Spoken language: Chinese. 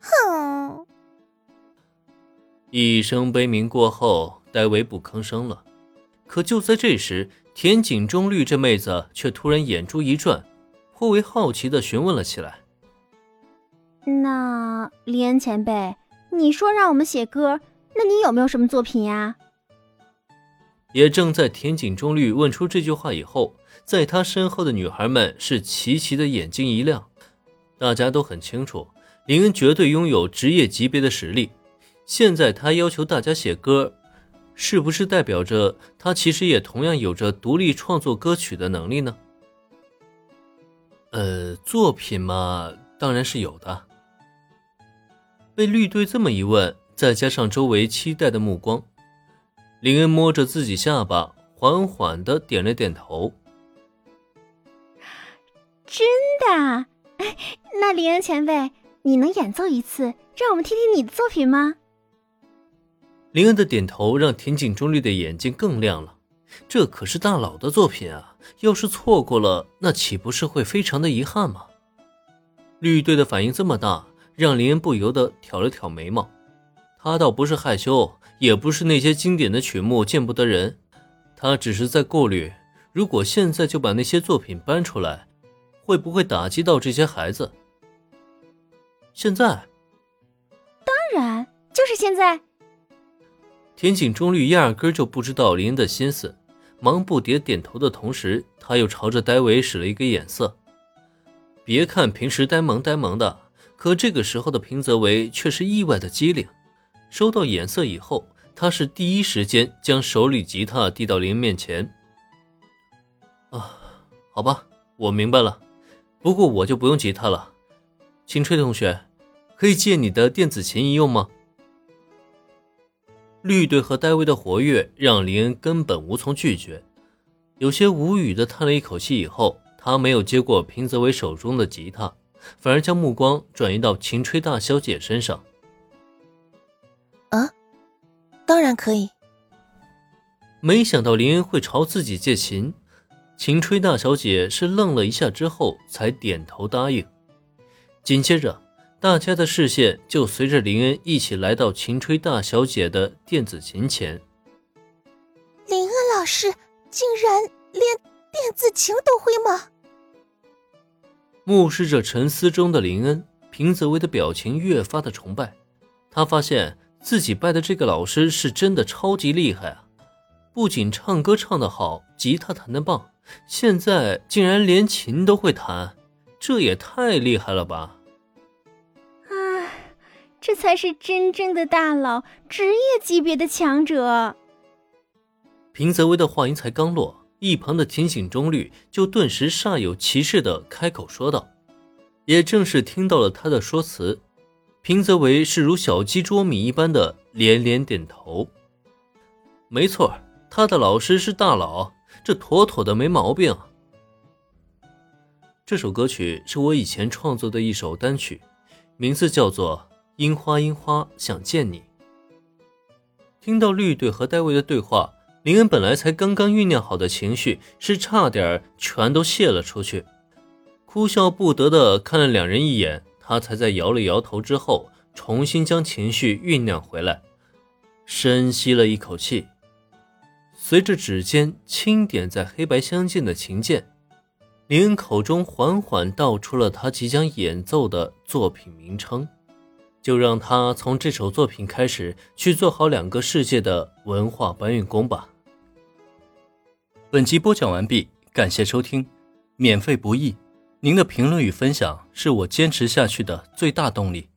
哼！一声悲鸣过后，戴维不吭声了。可就在这时，田井中绿这妹子却突然眼珠一转，颇为好奇的询问了起来：“那林恩前辈，你说让我们写歌，那你有没有什么作品呀？”也正在田井中绿问出这句话以后，在他身后的女孩们是齐齐的眼睛一亮，大家都很清楚，林恩绝对拥有职业级别的实力。现在他要求大家写歌，是不是代表着他其实也同样有着独立创作歌曲的能力呢？呃，作品嘛，当然是有的。被绿队这么一问，再加上周围期待的目光，林恩摸着自己下巴，缓缓的点了点头。真的？那林恩前辈，你能演奏一次，让我们听听你的作品吗？林恩的点头让田井中绿的眼睛更亮了，这可是大佬的作品啊！要是错过了，那岂不是会非常的遗憾吗？绿队的反应这么大，让林恩不由得挑了挑眉毛。他倒不是害羞，也不是那些经典的曲目见不得人，他只是在顾虑，如果现在就把那些作品搬出来，会不会打击到这些孩子？现在？当然，就是现在。田井中绿压根就不知道林恩的心思，忙不迭点头的同时，他又朝着戴维使了一个眼色。别看平时呆萌呆萌的，可这个时候的平泽唯却是意外的机灵。收到眼色以后，他是第一时间将手里吉他递到林恩面前。啊，好吧，我明白了。不过我就不用吉他了，青吹同学，可以借你的电子琴一用吗？绿队和戴维的活跃让林恩根本无从拒绝，有些无语的叹了一口气。以后，他没有接过平泽唯手中的吉他，反而将目光转移到秦吹大小姐身上。啊，当然可以。没想到林恩会朝自己借琴，秦吹大小姐是愣了一下之后才点头答应。紧接着。大家的视线就随着林恩一起来到秦吹大小姐的电子琴前。林恩老师竟然连电子琴都会吗？目视着沉思中的林恩，平泽唯的表情越发的崇拜。他发现自己拜的这个老师是真的超级厉害啊！不仅唱歌唱得好，吉他弹得棒，现在竟然连琴都会弹，这也太厉害了吧！这才是真正的大佬，职业级别的强者。平泽唯的话音才刚落，一旁的田井中律就顿时煞有其事的开口说道。也正是听到了他的说辞，平泽唯是如小鸡啄米一般的连连点头。没错，他的老师是大佬，这妥妥的没毛病。这首歌曲是我以前创作的一首单曲，名字叫做。樱花，樱花，想见你。听到绿队和戴维的对话，林恩本来才刚刚酝酿好的情绪是差点全都泄了出去，哭笑不得的看了两人一眼，他才在摇了摇头之后，重新将情绪酝酿回来，深吸了一口气，随着指尖轻点在黑白相间的琴键，林恩口中缓缓道出了他即将演奏的作品名称。就让他从这首作品开始去做好两个世界的文化搬运工吧。本集播讲完毕，感谢收听，免费不易，您的评论与分享是我坚持下去的最大动力。